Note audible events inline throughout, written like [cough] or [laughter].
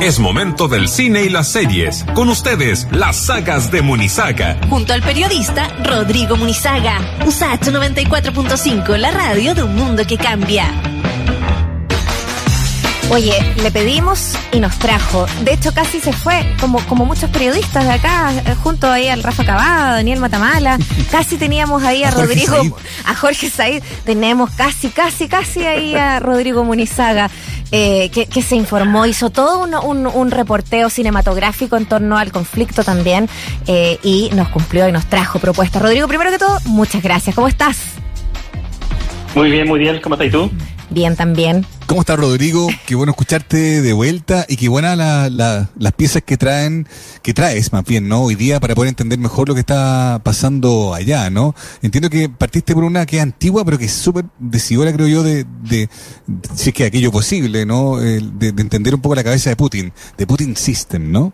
Es momento del cine y las series. Con ustedes, las sagas de Munizaga. Junto al periodista Rodrigo Munizaga. USAT 94.5, la radio de un mundo que cambia. Oye, le pedimos y nos trajo. De hecho, casi se fue, como, como muchos periodistas de acá, eh, junto ahí al Rafa Cavada, Daniel Matamala. [laughs] Casi teníamos ahí a, Rodrigo, Said. a Jorge Said. Tenemos casi, casi, casi ahí a Rodrigo Munizaga, eh, que, que se informó, hizo todo un, un, reporteo cinematográfico en torno al conflicto también, eh, y nos cumplió y nos trajo propuestas. Rodrigo, primero que todo, muchas gracias. ¿Cómo estás? Muy bien, muy bien. ¿Cómo estás tú? Bien también. ¿Cómo estás, Rodrigo? Qué bueno escucharte de vuelta y qué buenas la- la- las piezas que traen, que traes más bien, ¿no? Hoy día para poder entender mejor lo que está pasando allá, ¿no? Entiendo que partiste por una que es antigua, pero que es súper decidora, creo yo, de, de, si es que aquello posible, ¿no? Eh, De, de entender un poco la cabeza de Putin, de Putin System, ¿no?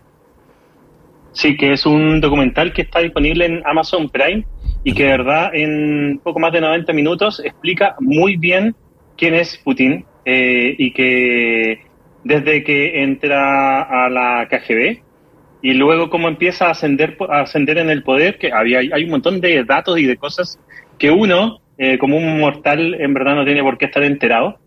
Sí, que es un documental que está disponible en Amazon Prime y que de verdad en poco más de 90 minutos explica muy bien quién es Putin eh, y que desde que entra a la KGB y luego cómo empieza a ascender, a ascender en el poder, que había, hay un montón de datos y de cosas que uno, eh, como un mortal, en verdad no tiene por qué estar enterado.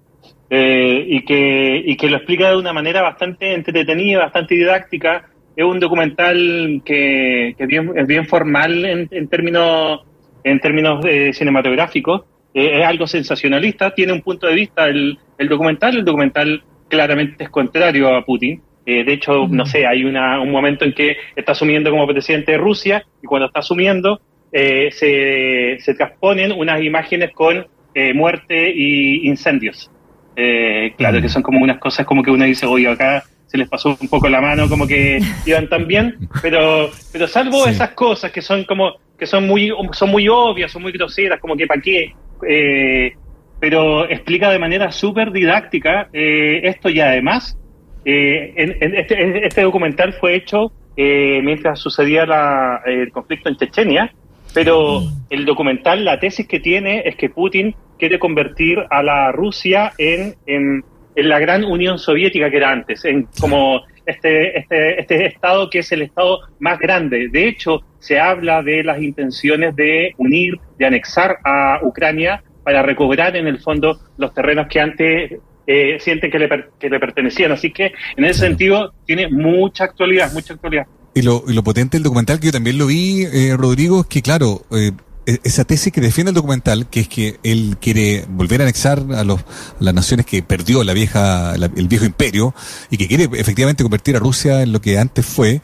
eh, y, que, y que lo explica de una manera bastante entretenida, bastante didáctica. Es un documental que, que bien, es bien formal en, en términos, en términos eh, cinematográficos. Eh, es algo sensacionalista, tiene un punto de vista el, el documental. El documental claramente es contrario a Putin. Eh, de hecho, no sé, hay una, un momento en que está asumiendo como presidente de Rusia y cuando está asumiendo eh, se, se transponen unas imágenes con eh, muerte y incendios. Eh, claro, Mm. que son como unas cosas como que uno dice, oye, acá se les pasó un poco la mano, como que [laughs] iban tan bien, pero, pero salvo Sí. esas cosas que son como, que son muy, son muy obvias, son muy groseras, como que para qué, eh, pero explica de manera súper didáctica eh, esto y además eh, en, en este, este documental fue hecho eh, mientras sucedía la- el conflicto en Chechenia, pero el documental, la tesis que tiene es que Putin quiere convertir a la Rusia en, en, en la gran Unión Soviética que era antes, en como este, este, este estado que es el estado más grande. De hecho, se habla de las intenciones de unir, de anexar a Ucrania para recobrar en el fondo los terrenos que antes eh, sienten que le, que le pertenecían. Así que en ese sentido tiene mucha actualidad, mucha actualidad. Y lo, y lo potente del documental, que yo también lo vi, eh, Rodrigo, es que, claro, eh, e- esa tesis que defiende el documental, que es que él quiere volver a anexar a, los, las naciones que perdió la vieja, la- el viejo imperio y que quiere efectivamente convertir a Rusia en lo que antes fue.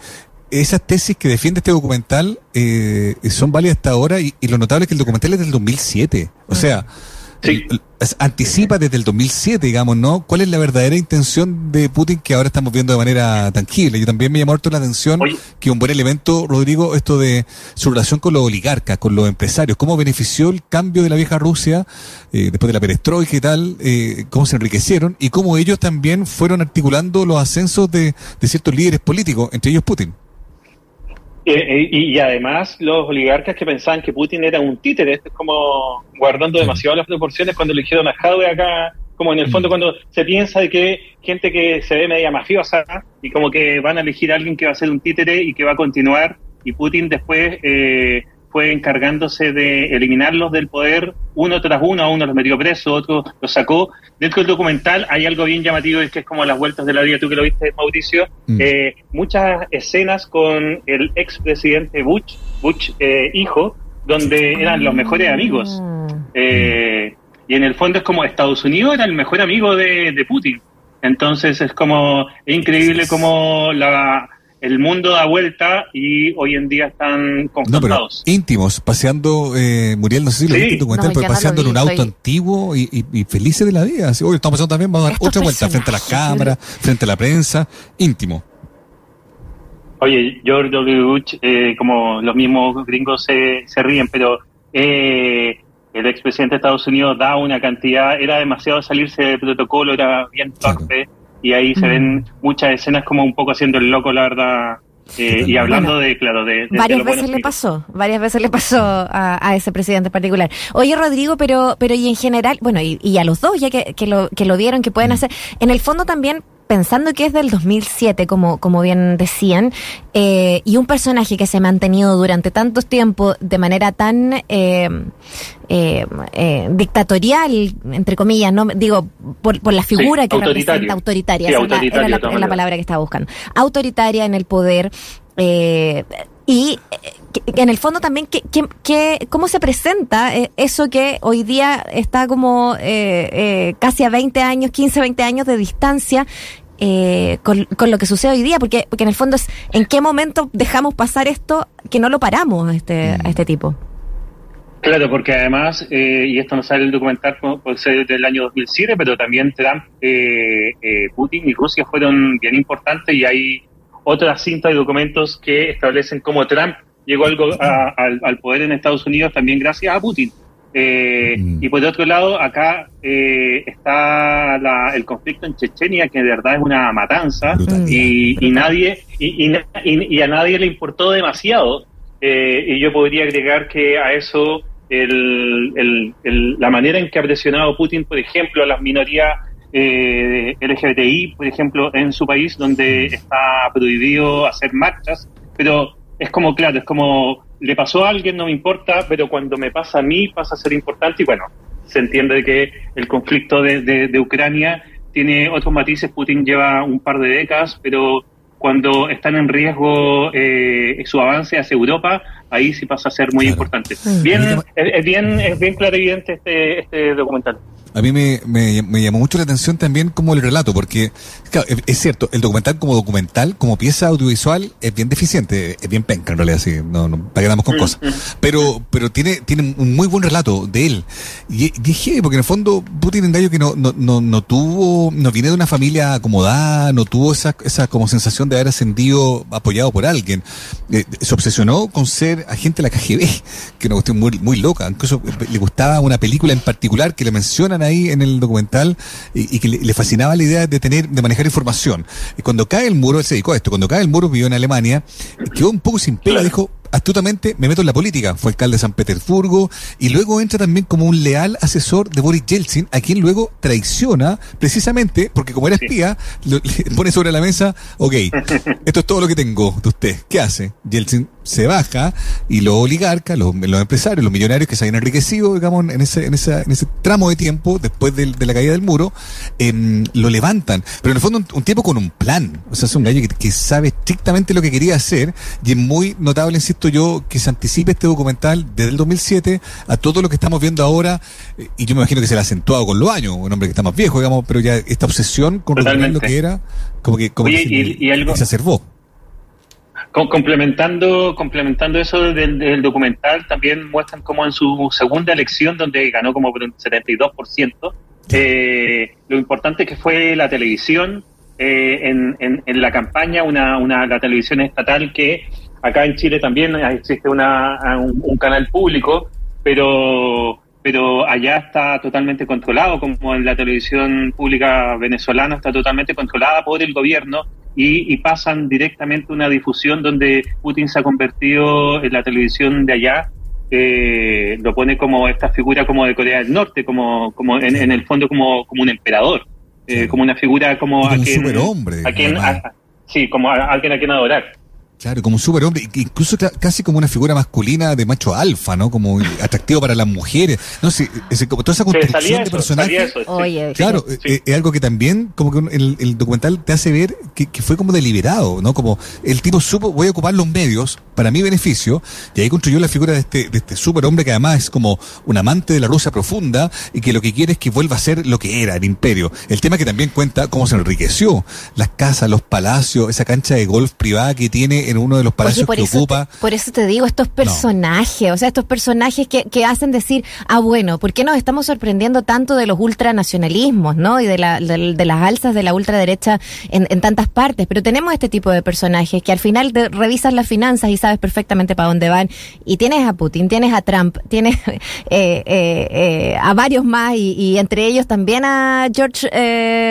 Esas tesis que defiende este documental eh, son válidas hasta ahora y, y lo notable es que el documental es del 2007. O sea, Sí. el- anticipa desde el 2007, digamos, ¿no? ¿Cuál es la verdadera intención de Putin que ahora estamos viendo de manera tangible? Yo también me llamó harto la atención Oye. que un buen elemento, Rodrigo, esto de su relación con los oligarcas, con los empresarios, cómo benefició el cambio de la vieja Rusia eh, después de la perestroika y tal, eh, cómo se enriquecieron y cómo ellos también fueron articulando los ascensos de, de ciertos líderes políticos, entre ellos Putin. Eh, eh, y, y además los oligarcas que pensaban que Putin era un títere, esto es como guardando demasiado las proporciones cuando eligieron a Jadwe acá, como en el fondo cuando se piensa de que gente que se ve media mafiosa y como que van a elegir a alguien que va a ser un títere y que va a continuar y Putin después eh, fue encargándose de eliminarlos del poder uno tras uno, a uno los metió preso, otro los sacó. Dentro del documental hay algo bien llamativo, es que es como las vueltas de la vida, tú que lo viste, Mauricio, Mm. eh, muchas escenas con el expresidente Bush, Bush eh, hijo, donde eran los mejores amigos. Mm. Eh, y en el fondo es como Estados Unidos era el mejor amigo de, de Putin. Entonces es como, es increíble como la, el mundo da vuelta y hoy en día están No, pero confrontados. íntimos, paseando, eh, Muriel, no sé si lo Sí. viste en el documental, No, pero no paseando en un auto soy- antiguo y, y- y felices de la vida. Así, Oye, estamos pasando también, vamos a dar otra vuelta frente a las cámaras, frente a la prensa, íntimo. Oye, George W. Bush, eh, como los mismos gringos se, se ríen, pero eh, el expresidente de Estados Unidos da una cantidad, era demasiado salirse de protocolo, era bien Claro. Y ahí se Mm. ven muchas escenas como un poco haciendo el loco, la verdad, eh, y hablando de, claro, de... de- Varias veces le pasó, varias veces le pasó a, a ese presidente en particular. Oye, Rodrigo, pero, pero y en general, bueno, y, y a los dos, ya que, que lo, que lo vieron, que pueden hacer, en el fondo también pensando que es del 2007, como, como bien decían, eh, y un personaje que se ha mantenido durante tanto tiempo de manera tan eh, eh, eh, dictatorial, entre comillas, no digo por, por la figura Sí, que representa autoritaria, Sí, esa es la- era la, palabra que estaba buscando, autoritaria en el poder. eh, y eh, en el fondo también, que, que- que- ¿cómo se presenta eh, eso que hoy día está como eh, eh, casi a 20 años, 15, 20 años de distancia eh, con, con lo que sucede hoy día? Porque, porque en el fondo es en qué momento dejamos pasar esto que no lo paramos a este, a este tipo. Claro, porque además, eh, y esto no sale el documental por, ser del año 2007, pero también Trump, eh, eh, Putin y Rusia fueron bien importantes y hay otras cintas y documentos que establecen cómo Trump llegó al, go- a- al, al poder en Estados Unidos también gracias a Putin. Eh, Mm. Y por otro lado, acá eh, está la- el conflicto en Chechenia, que de verdad es una matanza Brutalidad. y, y nadie y, y- y a nadie le importó demasiado eh, y yo podría agregar que a eso el, el- el- la manera en que ha presionado Putin por ejemplo a las minorías eh, LGBTI por ejemplo en su país donde está prohibido hacer marchas pero es como claro es como le pasó a alguien no me importa pero cuando me pasa a mí pasa a ser importante y bueno se entiende que el conflicto de, de- de Ucrania tiene otros matices. Putin lleva un par de décadas, pero cuando están en riesgo eh, su avance hacia Europa, ahí sí pasa a ser muy Claro. importante. Mm. Bien, es, es bien, es bien claro y evidente este, este documental. A mí me, me, me llamó mucho la atención también como el relato, porque claro, es, cierto, el documental como documental, como pieza audiovisual, es bien deficiente, es bien penca en realidad, sí, no, no, para que andamos con Mm, cosas. mm. Pero, pero tiene, tiene un muy buen relato de él. Y, y es heavy, porque en el fondo Putin en gallo que no, no, no, no tuvo, no viene de una familia acomodada, no tuvo esa, esa como sensación de haber ascendido apoyado por alguien. Eh, se obsesionó con ser agente de la KGB, que es una cuestión muy, muy loca. Incluso le gustaba una película en particular que le mencionan ahí en el documental y, y que le, le fascinaba la idea de tener, de manejar información. Y cuando cae el muro, él se dedicó a esto. Cuando cae el muro, vivió en Alemania, quedó un poco sin pega, dijo, astutamente me meto en la política. Fue alcalde de San Petersburgo y luego entra también como un leal asesor de Boris Yeltsin, a quien luego traiciona precisamente porque como era espía, lo- le pone sobre la mesa, ok, [laughs] esto es todo lo que tengo de usted. ¿Qué hace? Yeltsin se baja y los oligarcas, los, los empresarios, los millonarios que se habían enriquecido, digamos, en ese, en esa, en ese tramo de tiempo, después de la caída del muro, em, lo levantan. Pero en el fondo un, un tipo con un plan. O sea, es un gallo que, que sabe estrictamente lo que quería hacer y es muy notable, insisto yo, que se anticipe este documental desde el 2007 a todo lo que estamos viendo ahora. eh, Y yo me imagino que se le ha acentuado con los años, un hombre que está más viejo, digamos, pero ya esta obsesión con lo que era, como que, como Oye, que se, y- algo- exacerbó. Com- complementando, complementando eso del, del documental, también muestran como en su segunda elección, donde ganó como por un 72%, eh, lo importante que fue la televisión eh, en, en- en la campaña, una, una, la televisión estatal que acá en Chile también existe una, un, un canal público, pero pero allá está totalmente controlado, como en la televisión pública venezolana está totalmente controlada por el gobierno y, y pasan directamente una difusión donde Putin se ha convertido en la televisión de allá, eh, lo pone como esta figura como de Corea del Norte, como, como en, en el fondo como, como un emperador, eh, como una figura como Como a un quien, superhombre, a quien- a- sí, como a, a alguien a quien adorar. Claro, como un superhombre, incluso ca- casi como una figura masculina de macho alfa, ¿no? Como atractivo para las mujeres. No sé, como toda esa construcción de salía eso, sí. Oye, Claro, Sí. eh, es algo que también, como que un- el, el documental te hace ver que, que fue como deliberado, ¿no? Como el tipo supo, voy a ocupar los medios para mi beneficio, y ahí construyó la figura de este, de este superhombre que además es como un amante de la Rusia profunda y que lo que quiere es que vuelva a ser lo que era, el imperio. El tema que también cuenta cómo se enriqueció, las casas, los palacios, esa cancha de golf privada que tiene en uno de los palacios que eso, ocupa. te, por eso te digo, estos personajes, o sea, estos personajes que, que hacen decir, ah, bueno, ¿por qué nos estamos sorprendiendo tanto de los ultranacionalismos, ¿no? Y de, la, de, de las alzas de la ultraderecha en, en tantas partes. Pero tenemos este tipo de personajes que al final te revisas las finanzas y sabes perfectamente para dónde van. Y tienes a Putin, tienes a Trump, [laughs] tienes eh, eh, eh, a varios más y, y entre ellos también a George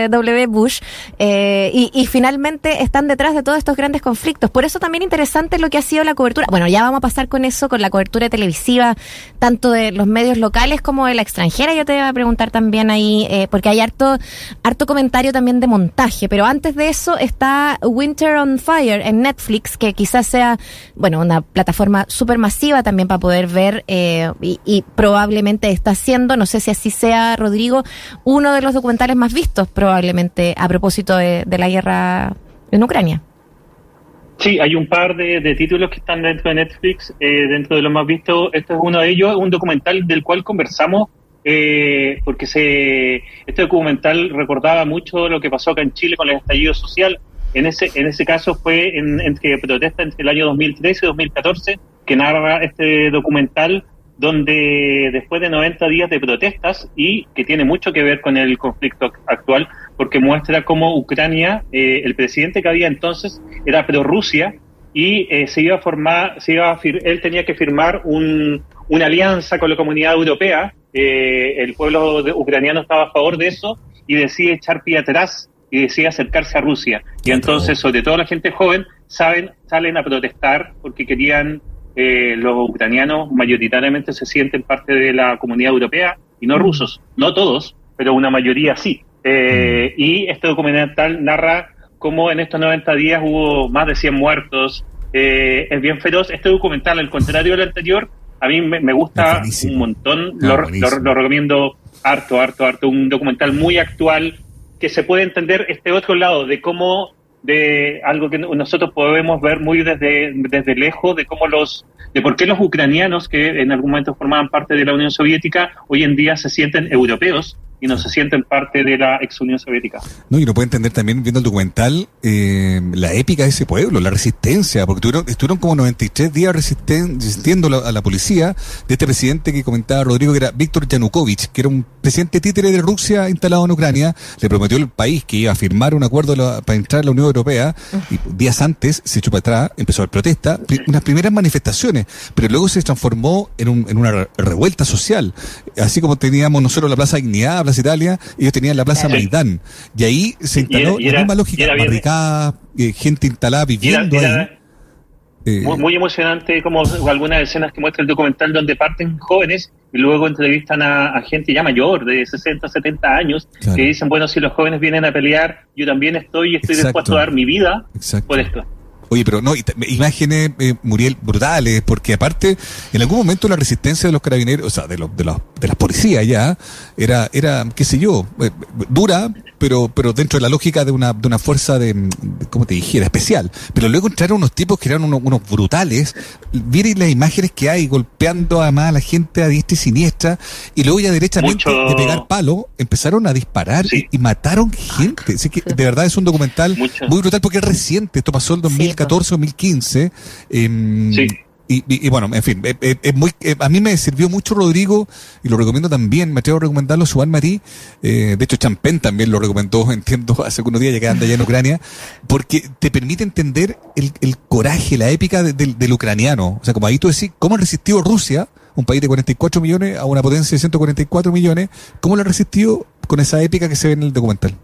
W. Bush. y, y finalmente están detrás de todos estos grandes conflictos. Por eso también interesante lo que ha sido la cobertura. Bueno, ya vamos a pasar con eso, con la cobertura televisiva, tanto de los medios locales como de la extranjera. Yo te voy a preguntar también ahí, eh, porque hay harto, harto comentario también de montaje. Pero antes de eso está Winter on Fire en Netflix, que quizás sea, bueno, una plataforma súper masiva también para poder ver eh, y, probablemente está siendo, no sé si así sea, Rodrigo, uno de los documentales más vistos probablemente a propósito de la guerra en Ucrania. Sí, hay un par de, títulos que están dentro de Netflix, eh, dentro de los más vistos. Este es uno de ellos, un documental del cual conversamos, eh, porque se, este documental recordaba mucho lo que pasó acá en Chile con el estallido social. En ese, en ese caso fue en, entre protesta entre el año 2013 y 2014 que narra este documental donde después de 90 días de protestas y que tiene mucho que ver con el conflicto actual, porque muestra cómo Ucrania, eh, el presidente que había entonces era pro-Rusia y eh, se iba a formar, se iba a él tenía que firmar un, una alianza con la comunidad europea, eh, el pueblo ucraniano estaba a favor de eso y decide echar pie atrás y decide acercarse a Rusia. Y entonces, sobre todo la gente joven, saben, salen a protestar porque querían, los ucranianos mayoritariamente se sienten parte de la comunidad europea y no rusos, no todos, pero una mayoría sí. Eh, y este documental narra cómo en estos 90 días hubo más de 100 muertos. Eh, es bien feroz. Este documental, al contrario del anterior, a mí me, gusta un montón. lo, recomiendo harto, harto, harto. Un documental muy actual que se puede entender este otro lado de cómo de algo que nosotros podemos ver muy desde, desde lejos, de cómo los, de por qué los ucranianos que en algún momento formaban parte de la Unión Soviética hoy en día se sienten europeos y no se sienten parte de la ex Unión Soviética. No, y lo puede entender también viendo el documental eh, la épica de ese pueblo, la resistencia, porque estuvieron, estuvieron como 93 días resistiendo a la policía de este presidente que comentaba Rodrigo, que era Víctor Yanukovych, que era un presidente títere de Rusia instalado en Ucrania, le prometió al país que iba a firmar un acuerdo para entrar a la Unión Europea, y días antes se echó para atrás, empezó a haber protesta, unas primeras manifestaciones, pero luego se transformó en, un, en una revuelta social, así como teníamos nosotros la Plaza Dignidad, Italia, ellos tenían la Plaza Maidán. Y ahí se instaló la misma lógica, barricada, eh, gente instalada viviendo ahí. Eh, muy, emocionante como algunas escenas que muestra el documental donde parten jóvenes y luego entrevistan a, gente ya mayor, de 60, 70 años, que dicen, bueno, si los jóvenes vienen a pelear, yo también estoy y estoy dispuesto a dar mi vida por esto. Oye, pero no, imágenes, eh, Muriel, brutales, porque aparte, en algún momento la resistencia de los carabineros, o sea, de, los, de, los, de las policías ya, era, era, qué sé yo, eh, dura, pero, pero dentro de la lógica de una, de una fuerza de, ¿cómo te dijera? Especial. Pero luego entraron unos tipos que eran unos, unos brutales, miren las imágenes que hay, golpeando además a la gente a diestra y siniestra, y luego ya derechamente de pegar palo, empezaron a disparar y, mataron gente. Así que de verdad es un documental muy brutal porque es reciente, esto pasó el 2014 2014 o 2015. sí. Y, bueno, en fin, es, muy, a mí me sirvió mucho Rodrigo y lo recomiendo también, me atrevo a recomendarlo, Suan Marí, eh, de hecho Champagne también lo recomendó, [laughs] entiendo, hace unos días ya que allá en Ucrania, porque te permite entender el, el coraje, la épica del ucraniano. O sea, como ahí tú decís, ¿cómo ha resistido Rusia, un país de 44 millones, a una potencia de 144 millones, cómo lo ha resistido con esa épica que se ve en el documental?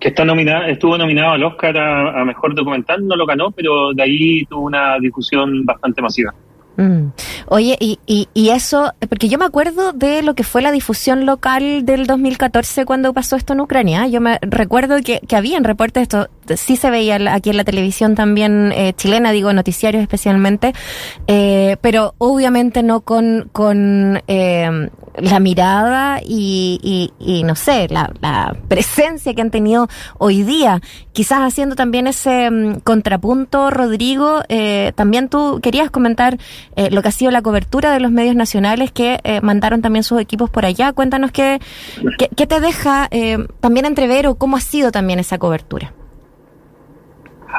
Que está nominada, estuvo nominado al Oscar a, Mejor Documental, no lo ganó, pero de ahí tuvo una discusión bastante masiva. Mm. Oye, y, y, y, eso, porque yo me acuerdo de lo que fue la difusión local del 2014 cuando pasó esto en Ucrania. Yo me recuerdo que, que habían reportes, esto sí se veía aquí en la televisión también eh, chilena, digo, noticiarios especialmente, eh, pero obviamente no con, con eh, la mirada y, y, no sé, la, la, presencia que han tenido hoy día. Quizás haciendo también ese mm, contrapunto, Rodrigo, eh, también tú querías comentar eh, lo que ha sido la cobertura de los medios nacionales que mandaron también sus equipos por allá. Cuéntanos qué, qué, te deja también entrever o cómo ha sido también esa cobertura.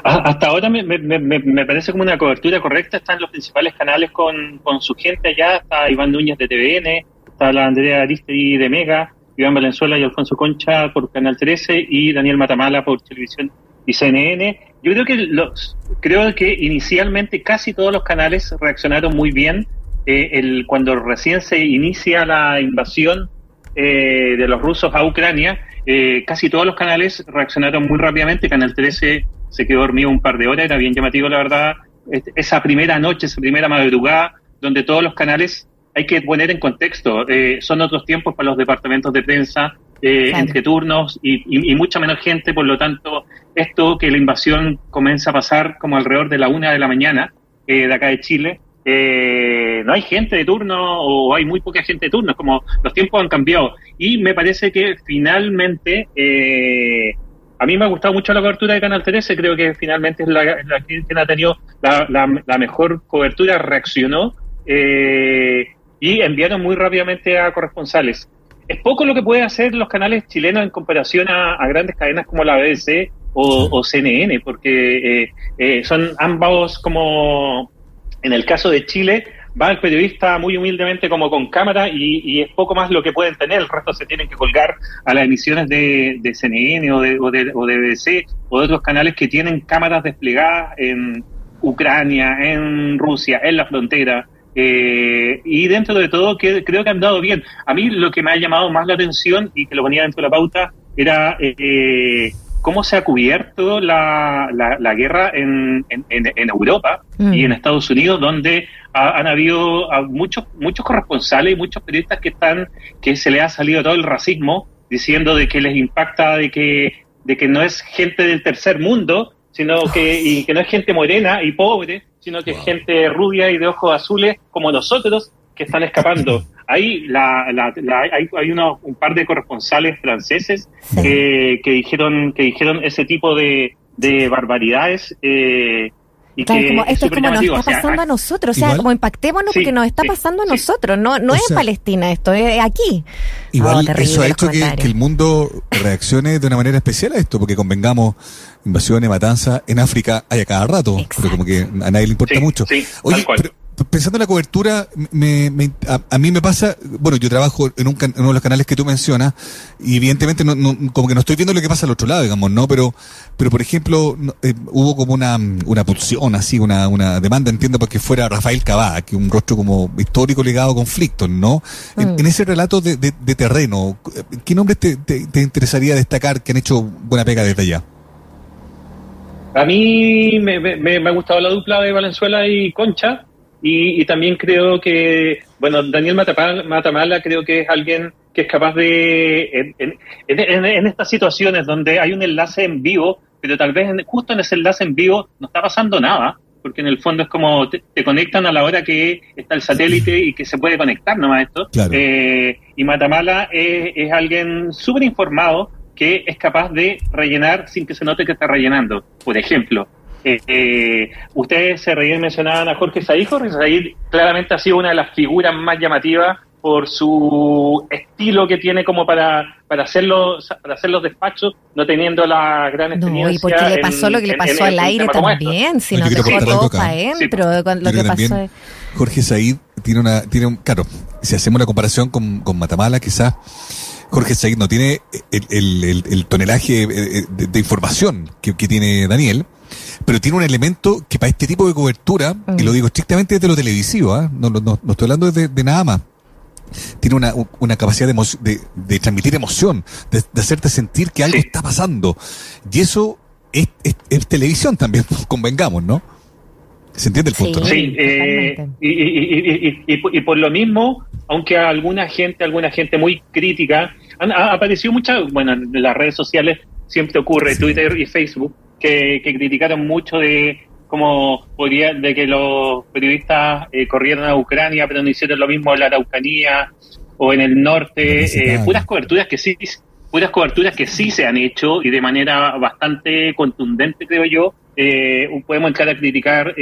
Hasta ahora me, me, me, parece como una cobertura correcta. Están los principales canales con, con su gente allá. Está Iván Núñez de TVN, está la Andrea Aristide de Mega, Iván Valenzuela y Alfonso Concha por Canal 13 y Daniel Matamala por Televisión y CNN. Yo creo que los, creo que inicialmente casi todos los canales reaccionaron muy bien eh, el, cuando recién se inicia la invasión eh, de los rusos a Ucrania eh, casi todos los canales reaccionaron muy rápidamente. Canal 13 se quedó dormido un par de horas, era bien llamativo, la verdad. Esa primera noche, esa primera madrugada, donde todos los canales hay que poner en contexto, eh, son otros tiempos para los departamentos de prensa, eh, entre turnos y, mucha menos gente, por lo tanto, esto que la invasión comienza a pasar como alrededor de la una de la mañana eh, de acá de Chile, eh, no hay gente de turno o hay muy poca gente de turno, como los tiempos han cambiado. Y me parece que finalmente, a mí me ha gustado mucho la cobertura de Canal 13, creo que finalmente es la, que ha tenido la, mejor cobertura, reaccionó y enviaron muy rápidamente a corresponsales es poco lo que pueden hacer los canales chilenos en comparación a, grandes cadenas como la BBC o, CNN, porque eh, eh, son ambos como, en el caso de Chile, va el periodista muy humildemente como con cámara y, es poco más lo que pueden tener, el resto se tienen que colgar a las emisiones de, CNN o de, o, de, o de BBC o de otros canales que tienen cámaras desplegadas en Ucrania, en Rusia, en la frontera. Eh, y dentro de todo, que, creo que han dado bien. A mí lo que me ha llamado más la atención y que lo ponía dentro de la pauta era eh, cómo se ha cubierto la, la, guerra en, en, Europa y mm. en Estados Unidos, donde han habido muchos muchos corresponsales y muchos periodistas que están que se les ha salido todo el racismo diciendo de que les impacta de que de que no es gente del tercer mundo sino que y que no es gente morena y pobre sino que es gente rubia y de ojos azules como nosotros que están escapando. [laughs] Ahí la, hay, hay unos, un par de corresponsales franceses que, dijeron que dijeron ese tipo de, de barbaridades. Eh, y como, esto es como nos está pasando a nosotros, o sea, como impactémonos porque nos está pasando a nosotros, no, no es Palestina esto, es aquí. Igual oh, eso ha hecho que, el mundo reaccione de una manera especial a esto, porque convengamos, invasiones, matanzas, en África hay a cada rato, pero como que a nadie le importa mucho. Oye, pero, pensando en la cobertura, me, a, mí me pasa, bueno, yo trabajo en, un uno de los canales que tú mencionas, y evidentemente no, como que no estoy viendo lo que pasa al otro lado, digamos, ¿no? Pero, pero por ejemplo, eh, hubo como una, una pulsión, así, una, una demanda, entiendo, porque fuera Rafael Cabá, que un rostro como histórico ligado a conflictos, ¿no? En, mm. ese relato de, de, terreno, ¿qué nombres te, te, interesaría destacar que han hecho buena pega desde allá? A mí me, me, me ha gustado la dupla de Valenzuela y Concha, y, también creo que, bueno, Daniel Matamala, creo que es alguien que es capaz de, en, estas situaciones donde hay un enlace en vivo, pero tal vez justo en ese enlace en vivo no está pasando nada, porque en el fondo es como te, conectan a la hora que está el satélite y que se puede conectar nomás esto. Eh, y Matamala es, es alguien súper informado que es capaz de rellenar sin que se note que está rellenando. Por ejemplo, eh, eh, ustedes se reían mencionaban a Jorge Said. Jorge Said claramente ha sido una de las figuras más llamativas por su estilo que tiene como para, para, hacer, los, para hacer los despachos, no teniendo la gran experiencia. No, y porque le pasó lo que le pasó al aire también, si no dejó todo para adentro. lo que pasó. Jorge Said tiene una, tiene un, claro, si hacemos la comparación con, con Matamala, quizás Jorge Said no tiene el, el, el, tonelaje eh, de, información que, que tiene Daniel, pero tiene un elemento que para este tipo de cobertura, y lo mm. digo estrictamente desde lo televisivo, ¿ah? no, no, no, estoy hablando de, nada más, tiene una, una capacidad de, de, transmitir emoción, de, hacerte sentir que algo está pasando. Y eso es, es, televisión también, [laughs] convengamos, ¿no? ¿Se entiende el punto? Sí, eh, y, y, y, y, por lo mismo, aunque alguna gente, alguna gente muy crítica, ha aparecido muchas, bueno, en las redes sociales siempre ocurre, Twitter y Facebook, que, criticaron mucho de cómo podría, de que los periodistas eh, corrieron a Ucrania, pero no hicieron lo mismo en la Araucanía o en el norte, eh, puras coberturas que sí, puras coberturas que sí se han hecho y de manera bastante contundente, creo yo, eh, podemos entrar a criticar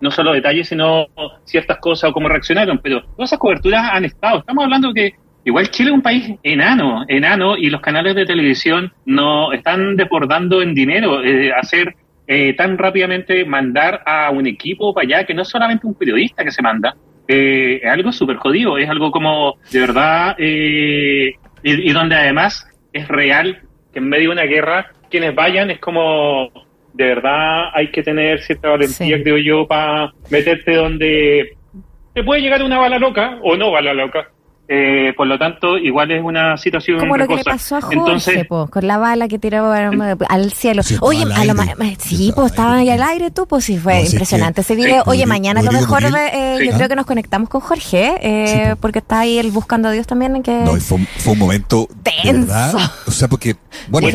no solo detalles, sino ciertas cosas o cómo reaccionaron, pero todas esas coberturas han estado. Estamos hablando que Igual Chile es un país enano, enano, y los canales de televisión no están desbordando en dinero. Eh, hacer eh, tan rápidamente mandar a un equipo para allá, que no es solamente un periodista que se manda, eh, es algo súper jodido, es algo como de verdad, y, y, donde además es real que en medio de una guerra quienes vayan es como, de verdad hay que tener cierta valentía, creo yo, para meterte donde te puede llegar una bala loca o no bala loca Eh, por lo tanto, igual es una situación. Como lo que le pasó a Jorge, Entonces, po, con la bala que tiró al cielo. Sí, Oye, a lo sí, pues estaba ahí al aire tú, pues sí, fue impresionante ese video. Oye, mañana a lo mejor eh, yo creo que nos conectamos con Jorge, eh, porque está ahí él buscando a Dios también. Que... No, fue, fue un momento. Tenso. verdad, o sea, porque, bueno,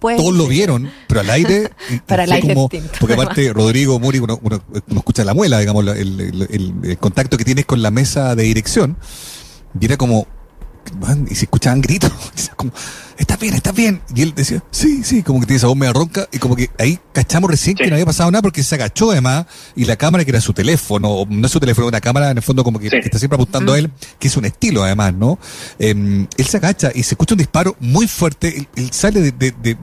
todos lo vieron, pero al aire. [laughs] Para el aire como, Porque aparte, Rodrigo Muri, uno, uno, escucha la muela, digamos, el, el, el contacto que tienes con la mesa de dirección. Y era como, y se escuchaban gritos, [laughs] como, estás bien, estás bien. Y él decía, sí, sí, como que tiene esa voz medio ronca, y como que ahí cachamos recién que no había pasado nada porque se agachó además, y la cámara que era su teléfono, no es su teléfono, una cámara en el fondo como que, está siempre apuntando a él, que es un estilo además, ¿no? Em, él se agacha y se escucha un disparo muy fuerte, él, sale de, de, de,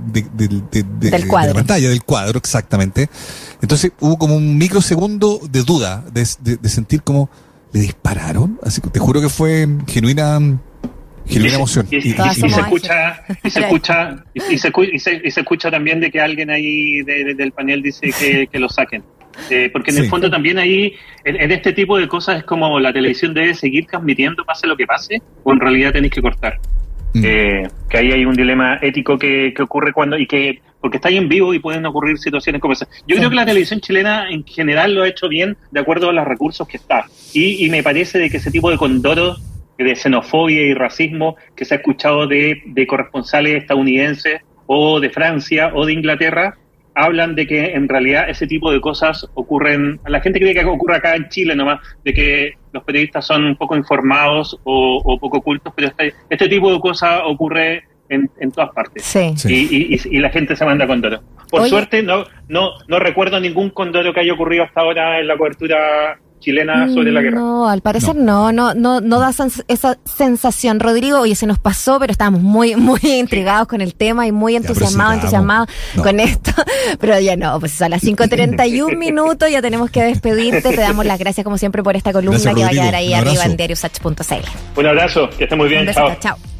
de, la pantalla, del cuadro, exactamente. Entonces hubo como un microsegundo de duda, de, sentir como le dispararon. Así que te juro que fue genuina, genuina emoción. Y, se escucha, y se escucha, y se, escucha también de que alguien ahí del panel dice que, lo saquen. Eh, porque en el fondo también ahí, en, este tipo de cosas es como la televisión debe seguir transmitiendo, pase lo que pase, o en realidad tenéis que cortar. Mm. Eh, que ahí hay un dilema ético que, que ocurre cuando, y que porque está ahí en vivo y pueden ocurrir situaciones como esas. Yo creo que la televisión chilena en general lo ha hecho bien de acuerdo a los recursos que está. Y, me parece de que ese tipo de condoros de xenofobia y racismo que se ha escuchado de, corresponsales estadounidenses o de Francia o de Inglaterra, hablan de que en realidad ese tipo de cosas ocurren, la gente cree que ocurre acá en Chile nomás, de que los periodistas son poco informados o, poco ocultos, pero este, este tipo de cosas ocurre en, todas partes. Sí. Y, la gente se manda condoro. Por suerte, no, no, no recuerdo ningún condoro que haya ocurrido hasta ahora en la cobertura chilena sobre la guerra. No, al parecer no, no, no, no, da esa sensación. Rodrigo, oye, se nos pasó, pero estábamos muy, muy intrigados con el tema y muy entusiasmados, entusiasmados con esto. [laughs] Pero ya no, pues a las [laughs] 5.31 minutos ya tenemos que despedirte. Te damos las gracias como siempre por esta columna que va a quedar ahí arriba en diariosach.cl. Un abrazo, que esté muy bien. chao. chao.